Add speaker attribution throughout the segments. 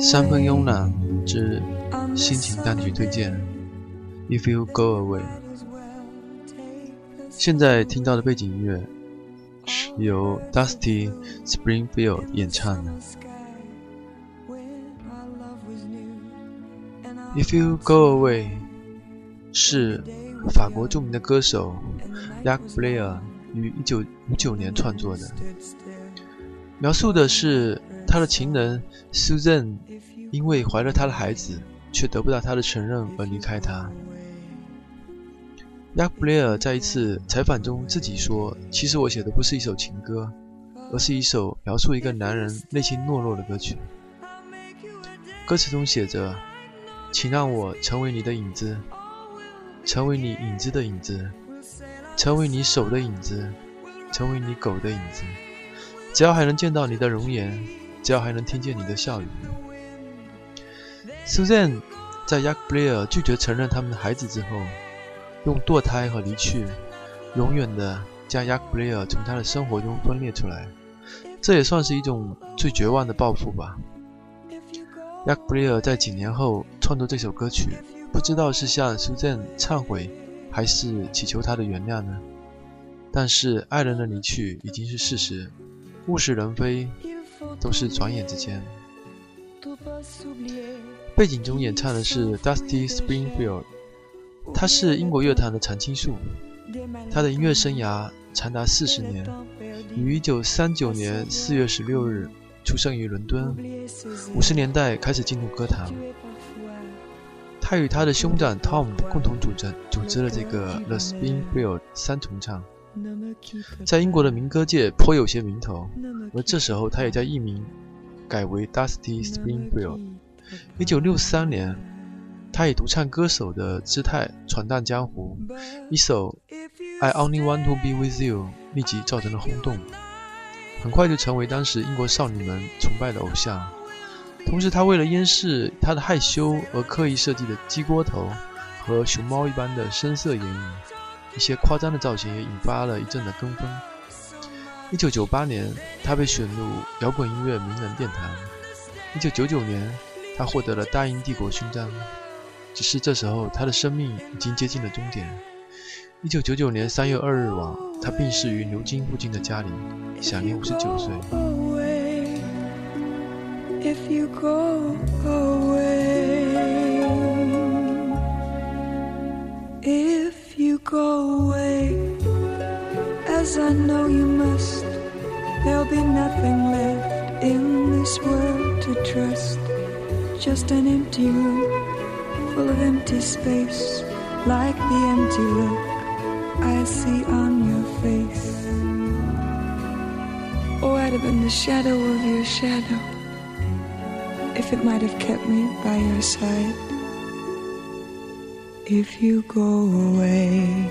Speaker 1: 三分慵懒之心情单曲推荐《If You Go Away》。现在听到的背景音乐是由 Dusty Springfield 演唱的。《If You Go Away》是法国著名的歌手 Jacques b r 于一九五九年创作的，描述的是。他的情人 Susan 因为怀了他的孩子，却得不到他的承认而离开他。亚布雷尔在一次采访中自己说：“其实我写的不是一首情歌，而是一首描述一个男人内心懦弱的歌曲。”歌词中写着：“请让我成为你的影子，成为你影子的影子，成为你手的影子，成为你狗的影子，只要还能见到你的容颜。”只要还能听见你的笑语，Susan 在 j a c k b l a i r 拒绝承认他们的孩子之后，用堕胎和离去，永远的将 j a c k b l a i r 从他的生活中分裂出来，这也算是一种最绝望的报复吧。j a c k b l a i r 在几年后创作这首歌曲，不知道是向 Susan 忏悔，还是祈求他的原谅呢？但是爱人的离去已经是事实，物是人非。都是转眼之间。背景中演唱的是 Dusty Springfield，他是英国乐坛的常青树，他的音乐生涯长达四十年。于一九三九年四月十六日出生于伦敦，五十年代开始进入歌坛。他与他的兄长 Tom 共同组成组织了这个 The Springfield 三重唱。在英国的民歌界颇有些名头，而这时候他也将艺名改为 Dusty Springfield。1963年，他以独唱歌手的姿态闯荡江湖，一首《I Only Want to Be with You》立即造成了轰动，很快就成为当时英国少女们崇拜的偶像。同时，他为了掩饰他的害羞而刻意设计的鸡窝头和熊猫一般的深色眼影。一些夸张的造型也引发了一阵的跟风。一九九八年，他被选入摇滚音乐名人殿堂。一九九九年，他获得了大英帝国勋章。只是这时候，他的生命已经接近了终点。一九九九年三月二日晚，他病逝于牛津附近的家里，享年五十九岁。
Speaker 2: as I know you must, there'll be nothing left in this world to trust. Just an empty room full of empty space, like the empty look I see on your face. Oh, I'd have been the shadow of your shadow if it might have kept me by your side. If you go away.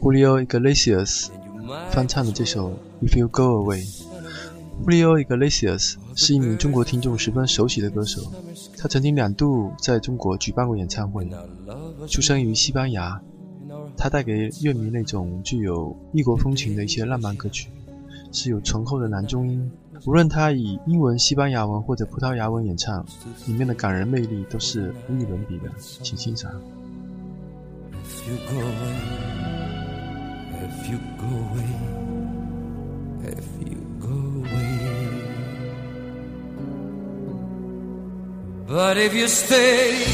Speaker 1: Julio 里 g 伊格莱西奥斯翻唱的这首《If You Go Away》，Julio 里 g 伊格莱西奥斯是一名中国听众十分熟悉的歌手，他曾经两度在中国举办过演唱会。出生于西班牙，他带给乐迷那种具有异国风情的一些浪漫歌曲，是有醇厚的男中音。无论他以英文、西班牙文或者葡萄牙文演唱，里面的感人魅力都是无与伦比的，请欣赏。
Speaker 3: If you go away, if you go away. But if you stay,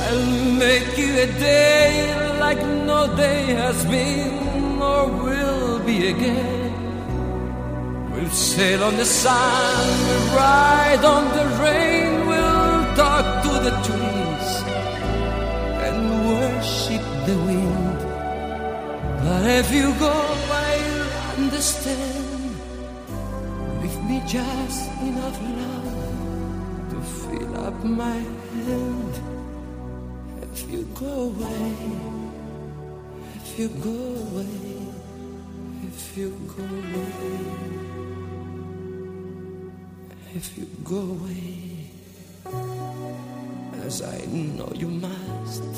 Speaker 3: I'll make you a day like no day has been or will be again. We'll sail on the sand, we'll ride on the rain, we'll talk to the trees and worship the wind. But if you go, I'll understand. Leave me just enough love to fill up my hand. If you go away, if you go away, if you go away, if you go away, as I know you must,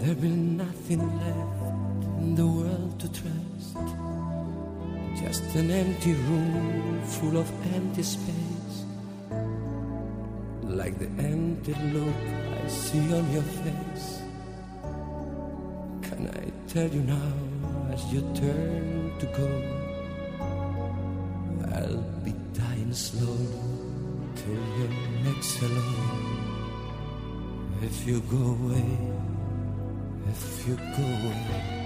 Speaker 3: there will be nothing left the world to trust. Just an empty room full of empty space. Like the empty look I see on your face. Can I tell you now as you turn to go? I'll be dying slow till you're next alone. If you go away, if you go away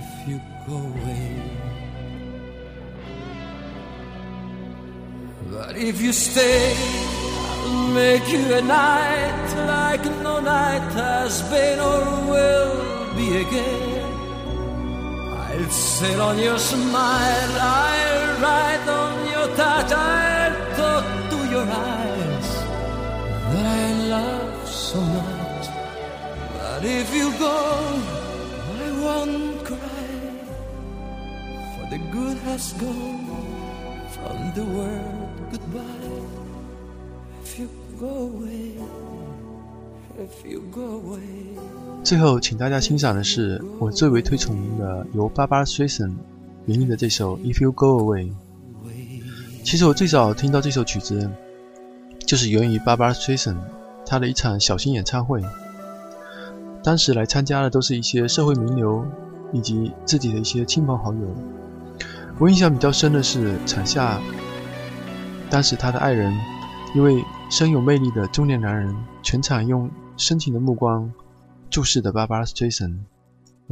Speaker 3: if you go away. But if you stay, I'll make you a night like no night has been or will be again. I'll sit on your smile, I'll ride on your touch, I'll talk to your eyes that I love so much. But if you go, good has the gone world from
Speaker 1: 最后，请大家欣赏的是我最为推崇的由巴巴·崔森演绎的这首《If You Go Away》。其实，我最早听到这首曲子就是源于巴巴·崔森他的一场小型演唱会。当时来参加的都是一些社会名流以及自己的一些亲朋好友。我印象比较深的是，场下当时他的爱人，一位身有魅力的中年男人，全场用深情的目光注视着 Barbara Streisand。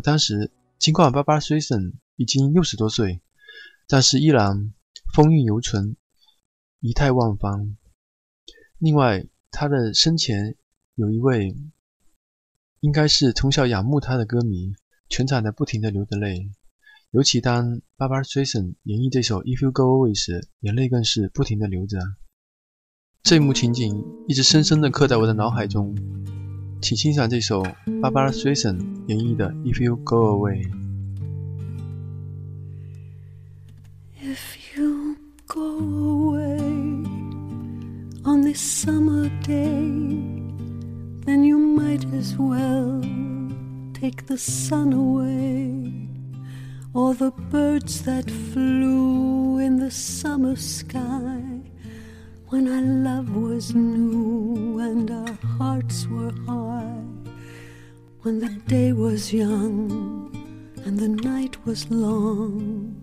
Speaker 1: 当时尽管 Barbara Streisand 已经六十多岁，但是依然风韵犹存，仪态万方。另外，他的生前有一位，应该是从小仰慕他的歌迷，全场在不停地流着泪。尤其当 Barbara Streisand 演绎这首 "If You Go Away" 时，眼泪更是不停的流着。这一幕情景一直深深的刻在我的脑海中。请欣赏这首 Barbara Streisand 演绎的 "If You Go Away"。
Speaker 2: or the birds that flew in the summer sky when our love was new and our hearts were high, when the day was young and the night was long,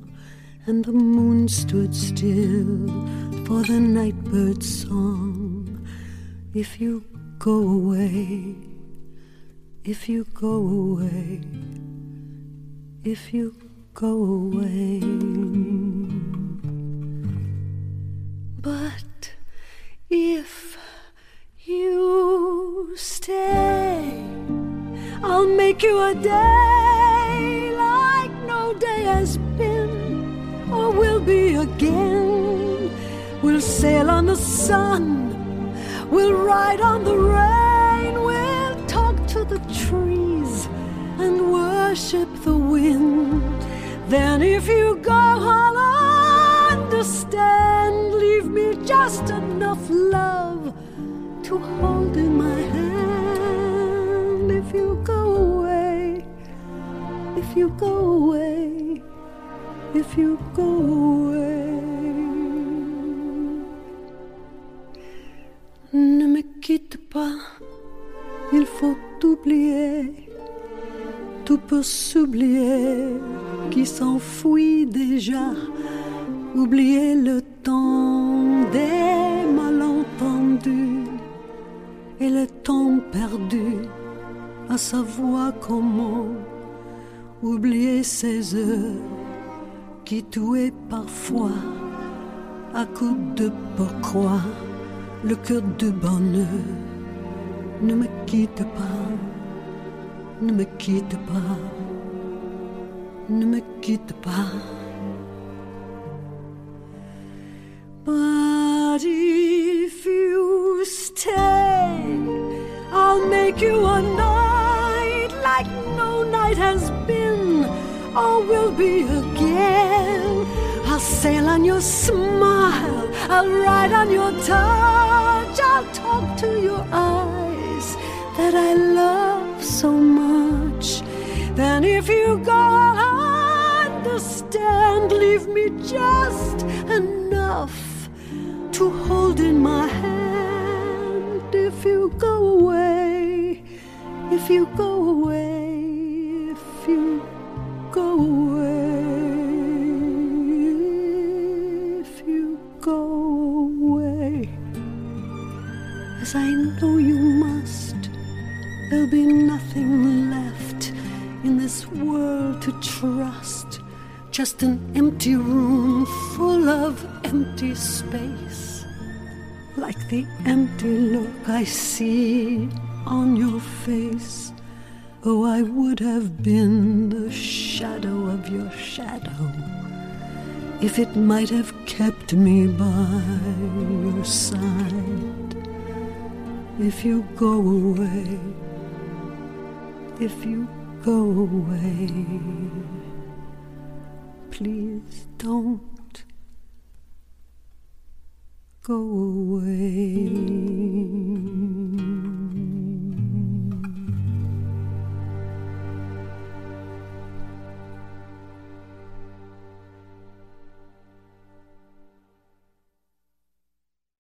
Speaker 2: and the moon stood still for the nightbird's song. If you go away, if you go away, if you go away. But if you stay, I'll make you a day like no day has been or will be again. We'll sail on the sun, we'll ride on the rain, we'll talk to the trees and worship the wind. Then if you go, I'll understand. Leave me just enough love to hold in my hand. If you go away, if you go away, if you go away. Ne me quitte pas, il faut oublier. tout peut s'oublier. qui s'enfuit déjà. Oubliez le temps des malentendus et le temps perdu à savoir comment oubliez ces heures qui tuaient parfois à coups de pourquoi le cœur de bonheur ne me quitte pas, ne me quitte pas. ne me quitte pas. But if you stay, I'll make you a night like no night has been or will be again. I'll sail on your smile, I'll ride on your touch, I'll talk to your eyes that I love so much. Then if you go, stand, leave me just enough to hold in my hand. If you go away, if you go away, if you go away, if you go away, as I know you must, there'll be nothing left in this world to trust just an empty room full of empty space, like the empty look I see on your face. Oh, I would have been the shadow of your shadow if it might have kept me by your side. If you go away, if you go away please don't go away.